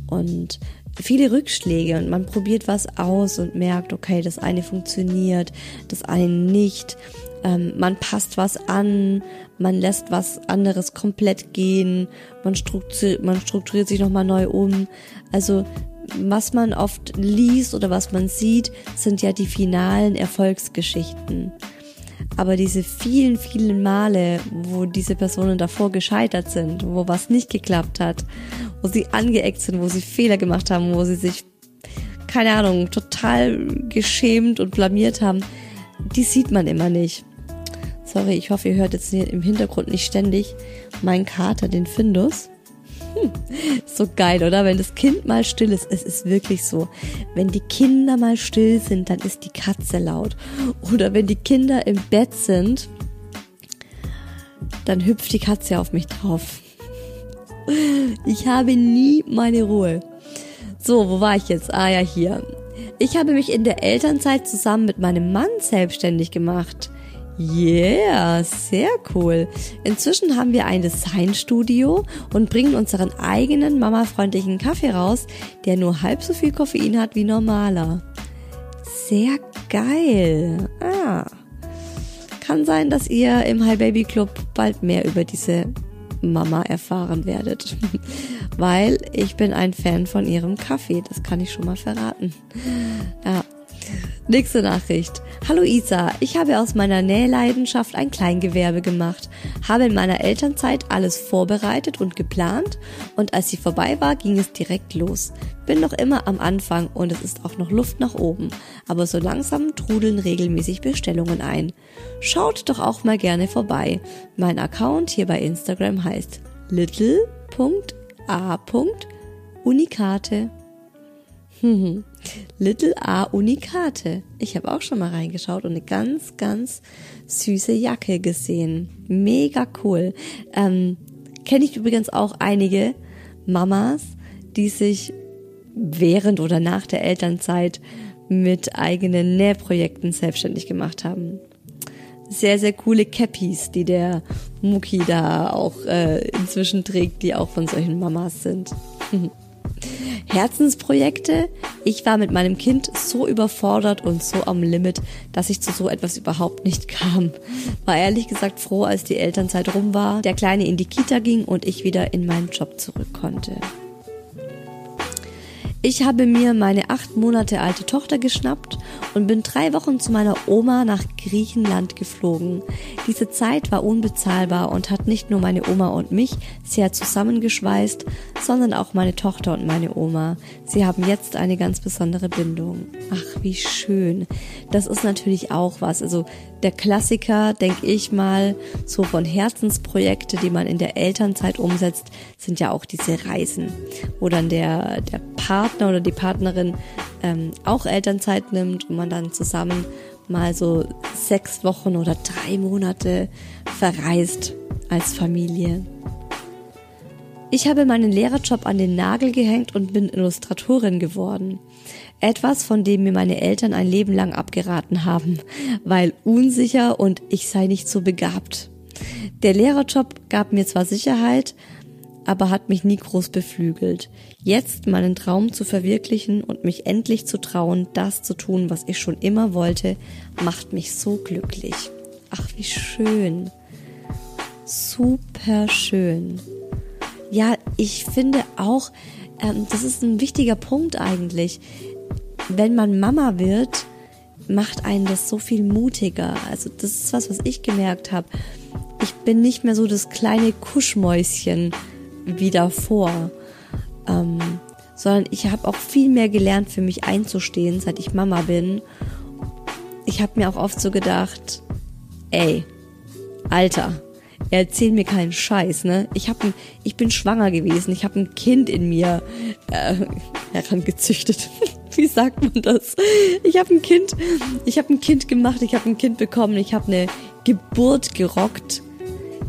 Und viele Rückschläge und man probiert was aus und merkt, okay, das eine funktioniert, das eine nicht. Ähm, man passt was an, man lässt was anderes komplett gehen, man strukturiert, man strukturiert sich nochmal neu um. Also was man oft liest oder was man sieht, sind ja die finalen Erfolgsgeschichten. Aber diese vielen, vielen Male, wo diese Personen davor gescheitert sind, wo was nicht geklappt hat, wo sie angeeckt sind, wo sie Fehler gemacht haben, wo sie sich, keine Ahnung, total geschämt und blamiert haben, die sieht man immer nicht. Sorry, ich hoffe, ihr hört jetzt im Hintergrund nicht ständig meinen Kater, den Findus. [laughs] So geil, oder? Wenn das Kind mal still ist, es ist wirklich so. Wenn die Kinder mal still sind, dann ist die Katze laut. Oder wenn die Kinder im Bett sind, dann hüpft die Katze auf mich drauf. [laughs] Ich habe nie meine Ruhe. So, wo war ich jetzt? Ah ja, hier. Ich habe mich in der Elternzeit zusammen mit meinem Mann selbstständig gemacht. Yeah, sehr cool. Inzwischen haben wir ein Designstudio und bringen unseren eigenen mamafreundlichen Kaffee raus, der nur halb so viel Koffein hat wie normaler. Sehr geil. Ah. kann sein, dass ihr im Hi Baby Club bald mehr über diese Mama erfahren werdet. [laughs] Weil ich bin ein Fan von ihrem Kaffee, das kann ich schon mal verraten. Ja. Nächste Nachricht. Hallo Isa, ich habe aus meiner Nähleidenschaft ein Kleingewerbe gemacht, habe in meiner Elternzeit alles vorbereitet und geplant und als sie vorbei war, ging es direkt los. Bin noch immer am Anfang und es ist auch noch Luft nach oben, aber so langsam trudeln regelmäßig Bestellungen ein. Schaut doch auch mal gerne vorbei. Mein Account hier bei Instagram heißt little.a.unikate. [laughs] Little A Unikate. Ich habe auch schon mal reingeschaut und eine ganz, ganz süße Jacke gesehen. Mega cool. Ähm, Kenne ich übrigens auch einige Mamas, die sich während oder nach der Elternzeit mit eigenen Nähprojekten selbstständig gemacht haben. Sehr, sehr coole Cappies, die der Muki da auch äh, inzwischen trägt, die auch von solchen Mamas sind. [laughs] Herzensprojekte. Ich war mit meinem Kind so überfordert und so am Limit, dass ich zu so etwas überhaupt nicht kam. War ehrlich gesagt froh, als die Elternzeit rum war, der Kleine in die Kita ging und ich wieder in meinen Job zurück konnte. Ich habe mir meine acht Monate alte Tochter geschnappt und bin drei Wochen zu meiner Oma nach Griechenland geflogen. Diese Zeit war unbezahlbar und hat nicht nur meine Oma und mich sehr zusammengeschweißt, sondern auch meine Tochter und meine Oma. Sie haben jetzt eine ganz besondere Bindung. Ach, wie schön. Das ist natürlich auch was. Also der Klassiker, denke ich mal, so von Herzensprojekte, die man in der Elternzeit umsetzt, sind ja auch diese Reisen, wo dann der, der Partner oder die Partnerin ähm, auch Elternzeit nimmt und man dann zusammen mal so sechs Wochen oder drei Monate verreist als Familie. Ich habe meinen Lehrerjob an den Nagel gehängt und bin Illustratorin geworden. Etwas, von dem mir meine Eltern ein Leben lang abgeraten haben, weil unsicher und ich sei nicht so begabt. Der Lehrerjob gab mir zwar Sicherheit, aber hat mich nie groß beflügelt. Jetzt meinen Traum zu verwirklichen und mich endlich zu trauen, das zu tun, was ich schon immer wollte, macht mich so glücklich. Ach, wie schön. Super schön. Ja, ich finde auch, ähm, das ist ein wichtiger Punkt eigentlich wenn man Mama wird, macht einen das so viel mutiger. Also das ist was, was ich gemerkt habe. Ich bin nicht mehr so das kleine Kuschmäuschen wie davor, ähm, sondern ich habe auch viel mehr gelernt, für mich einzustehen, seit ich Mama bin. Ich habe mir auch oft so gedacht, ey, Alter, erzähl mir keinen Scheiß, ne? Ich hab ein, ich bin schwanger gewesen, ich habe ein Kind in mir äh, herangezüchtet. [laughs] Wie sagt man das? Ich habe ein Kind, ich habe ein Kind gemacht, ich habe ein Kind bekommen, ich habe eine Geburt gerockt.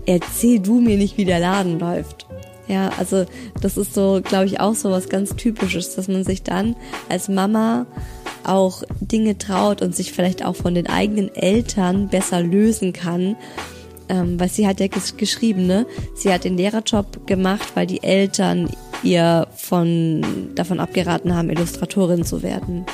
Erzähl du mir nicht, wie der Laden läuft. Ja, also das ist so, glaube ich, auch so was ganz Typisches, dass man sich dann als Mama auch Dinge traut und sich vielleicht auch von den eigenen Eltern besser lösen kann. Ähm, weil sie hat ja geschrieben, ne? Sie hat den Lehrerjob gemacht, weil die Eltern ihr von, davon abgeraten haben, Illustratorin zu werden.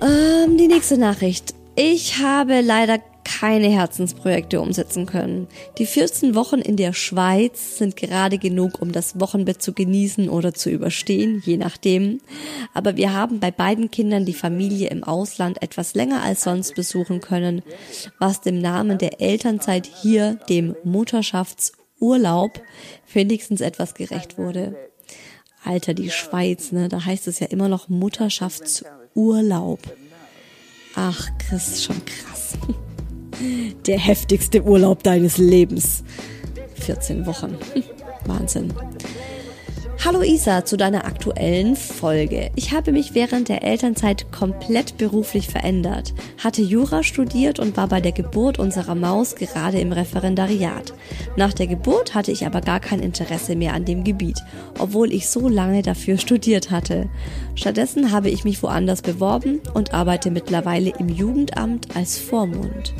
Ähm, die nächste Nachricht. Ich habe leider keine Herzensprojekte umsetzen können. Die 14 Wochen in der Schweiz sind gerade genug, um das Wochenbett zu genießen oder zu überstehen, je nachdem. Aber wir haben bei beiden Kindern die Familie im Ausland etwas länger als sonst besuchen können, was dem Namen der Elternzeit hier, dem Mutterschaftsurlaub, wenigstens etwas gerecht wurde. Alter, die Schweiz, ne? Da heißt es ja immer noch Mutterschaftsurlaub. Ach, Chris, schon krass. Der heftigste Urlaub deines Lebens. 14 Wochen. [laughs] Wahnsinn. Hallo Isa, zu deiner aktuellen Folge. Ich habe mich während der Elternzeit komplett beruflich verändert, hatte Jura studiert und war bei der Geburt unserer Maus gerade im Referendariat. Nach der Geburt hatte ich aber gar kein Interesse mehr an dem Gebiet, obwohl ich so lange dafür studiert hatte. Stattdessen habe ich mich woanders beworben und arbeite mittlerweile im Jugendamt als Vormund.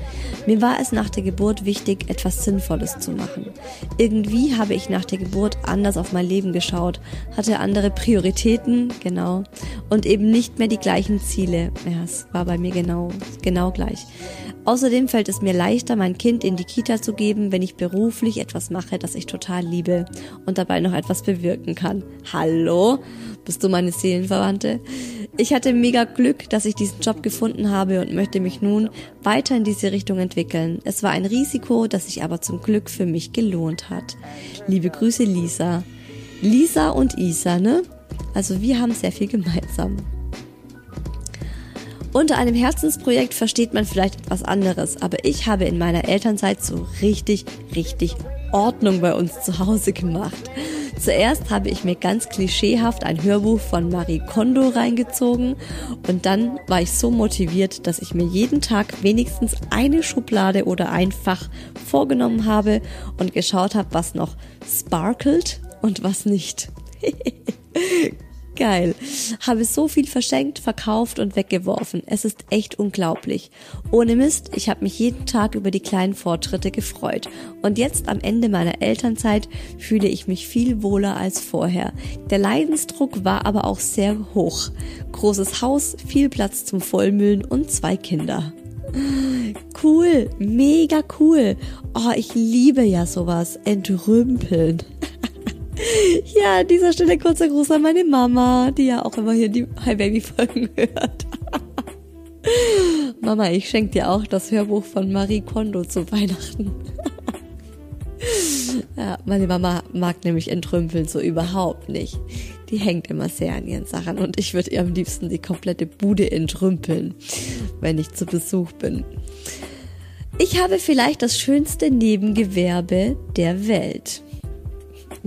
Mir war es nach der Geburt wichtig, etwas Sinnvolles zu machen. Irgendwie habe ich nach der Geburt anders auf mein Leben geschaut aufgebaut, hatte andere Prioritäten, genau, und eben nicht mehr die gleichen Ziele. Ja, es war bei mir genau, genau gleich. Außerdem fällt es mir leichter, mein Kind in die Kita zu geben, wenn ich beruflich etwas mache, das ich total liebe und dabei noch etwas bewirken kann. Hallo? Bist du meine Seelenverwandte? Ich hatte mega Glück, dass ich diesen Job gefunden habe und möchte mich nun weiter in diese Richtung entwickeln. Es war ein Risiko, das sich aber zum Glück für mich gelohnt hat. Liebe Grüße, Lisa. Lisa und Isa, ne? Also wir haben sehr viel gemeinsam. Unter einem Herzensprojekt versteht man vielleicht etwas anderes, aber ich habe in meiner Elternzeit so richtig, richtig Ordnung bei uns zu Hause gemacht. Zuerst habe ich mir ganz klischeehaft ein Hörbuch von Marie Kondo reingezogen und dann war ich so motiviert, dass ich mir jeden Tag wenigstens eine Schublade oder ein Fach vorgenommen habe und geschaut habe, was noch sparkelt und was nicht. [laughs] Geil. Habe so viel verschenkt, verkauft und weggeworfen. Es ist echt unglaublich. Ohne Mist, ich habe mich jeden Tag über die kleinen Fortschritte gefreut. Und jetzt am Ende meiner Elternzeit fühle ich mich viel wohler als vorher. Der Leidensdruck war aber auch sehr hoch. Großes Haus, viel Platz zum Vollmüllen und zwei Kinder. Cool, mega cool. Oh, ich liebe ja sowas. Entrümpeln. Ja, an dieser Stelle kurzer Gruß an meine Mama, die ja auch immer hier die Hi Baby Folgen [laughs] hört. Mama, ich schenke dir auch das Hörbuch von Marie Kondo zu Weihnachten. [laughs] ja, meine Mama mag nämlich entrümpeln so überhaupt nicht. Die hängt immer sehr an ihren Sachen und ich würde ihr am liebsten die komplette Bude entrümpeln, wenn ich zu Besuch bin. Ich habe vielleicht das schönste Nebengewerbe der Welt.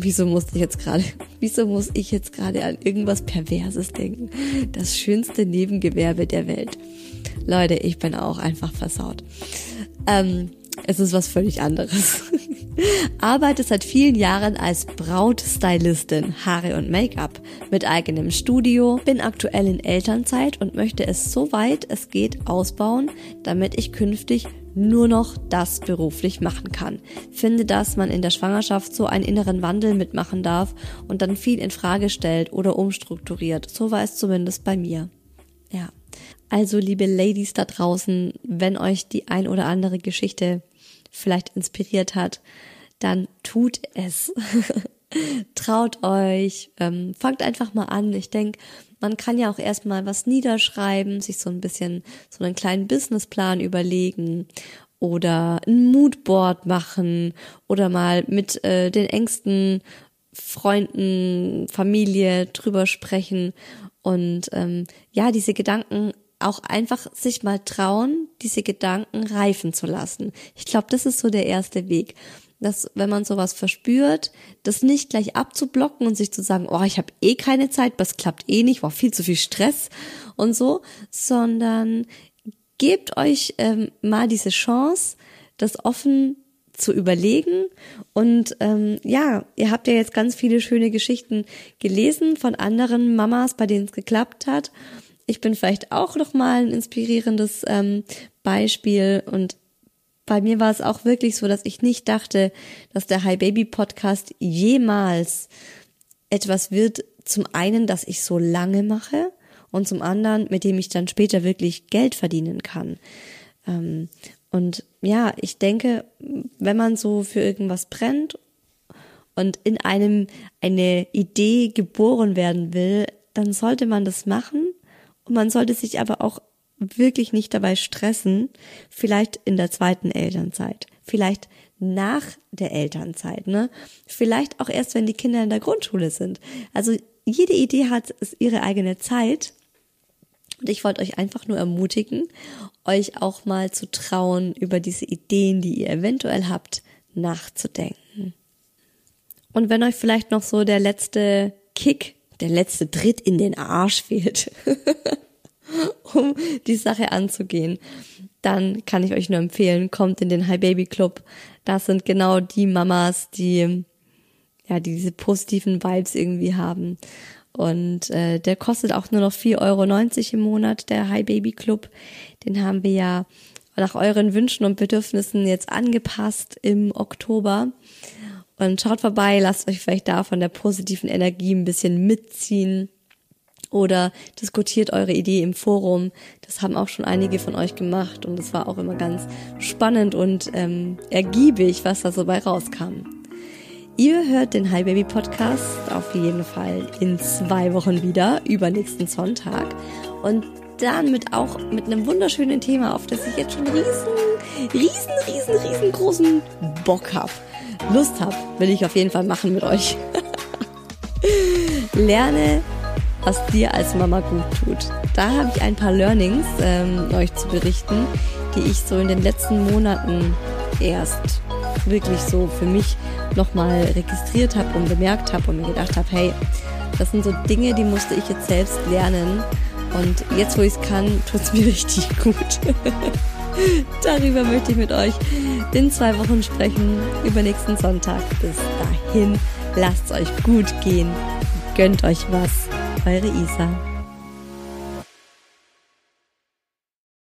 Wieso musste ich jetzt gerade, wieso muss ich jetzt gerade an irgendwas Perverses denken? Das schönste Nebengewerbe der Welt. Leute, ich bin auch einfach versaut. Ähm, es ist was völlig anderes. [laughs] Arbeite seit vielen Jahren als Brautstylistin, Haare und Make-up mit eigenem Studio, bin aktuell in Elternzeit und möchte es so weit es geht ausbauen, damit ich künftig nur noch das beruflich machen kann. Finde, dass man in der Schwangerschaft so einen inneren Wandel mitmachen darf und dann viel in Frage stellt oder umstrukturiert. So war es zumindest bei mir. Ja. Also, liebe Ladies da draußen, wenn euch die ein oder andere Geschichte vielleicht inspiriert hat, dann tut es. [laughs] Traut euch, ähm, fangt einfach mal an. Ich denke, man kann ja auch erstmal was niederschreiben, sich so ein bisschen so einen kleinen Businessplan überlegen oder ein Moodboard machen oder mal mit äh, den engsten Freunden, Familie drüber sprechen und ähm, ja, diese Gedanken auch einfach sich mal trauen, diese Gedanken reifen zu lassen. Ich glaube, das ist so der erste Weg dass wenn man sowas verspürt, das nicht gleich abzublocken und sich zu sagen, oh, ich habe eh keine Zeit, das klappt eh nicht, war viel zu viel Stress und so, sondern gebt euch ähm, mal diese Chance, das offen zu überlegen. Und ähm, ja, ihr habt ja jetzt ganz viele schöne Geschichten gelesen von anderen Mamas, bei denen es geklappt hat. Ich bin vielleicht auch noch mal ein inspirierendes ähm, Beispiel und bei mir war es auch wirklich so, dass ich nicht dachte, dass der Hi Baby Podcast jemals etwas wird, zum einen, dass ich so lange mache und zum anderen, mit dem ich dann später wirklich Geld verdienen kann. Ähm, und ja, ich denke, wenn man so für irgendwas brennt und in einem eine Idee geboren werden will, dann sollte man das machen und man sollte sich aber auch wirklich nicht dabei stressen, vielleicht in der zweiten Elternzeit, vielleicht nach der Elternzeit, ne? Vielleicht auch erst, wenn die Kinder in der Grundschule sind. Also jede Idee hat ihre eigene Zeit. Und ich wollte euch einfach nur ermutigen, euch auch mal zu trauen, über diese Ideen, die ihr eventuell habt, nachzudenken. Und wenn euch vielleicht noch so der letzte Kick, der letzte Tritt in den Arsch fehlt, [laughs] [laughs] um die Sache anzugehen, dann kann ich euch nur empfehlen, kommt in den Hi Baby Club. Das sind genau die Mamas, die ja, die diese positiven Vibes irgendwie haben. Und äh, der kostet auch nur noch 4,90 Euro im Monat, der Hi Baby Club. Den haben wir ja nach euren Wünschen und Bedürfnissen jetzt angepasst im Oktober. Und schaut vorbei, lasst euch vielleicht da von der positiven Energie ein bisschen mitziehen oder diskutiert eure Idee im Forum. Das haben auch schon einige von euch gemacht und es war auch immer ganz spannend und ähm, ergiebig, was da so bei rauskam. Ihr hört den Hi Baby Podcast auf jeden Fall in zwei Wochen wieder, übernächsten Sonntag. Und dann mit auch mit einem wunderschönen Thema, auf das ich jetzt schon riesen, riesen, riesen, riesengroßen Bock hab. Lust hab, will ich auf jeden Fall machen mit euch. [laughs] Lerne was dir als Mama gut tut. Da habe ich ein paar Learnings ähm, euch zu berichten, die ich so in den letzten Monaten erst wirklich so für mich nochmal registriert habe und bemerkt habe und mir gedacht habe, hey, das sind so Dinge, die musste ich jetzt selbst lernen. Und jetzt, wo ich es kann, tut es mir [laughs] richtig gut. [laughs] Darüber möchte ich mit euch in zwei Wochen sprechen, übernächsten Sonntag. Bis dahin, lasst es euch gut gehen, gönnt euch was. Eure Isa.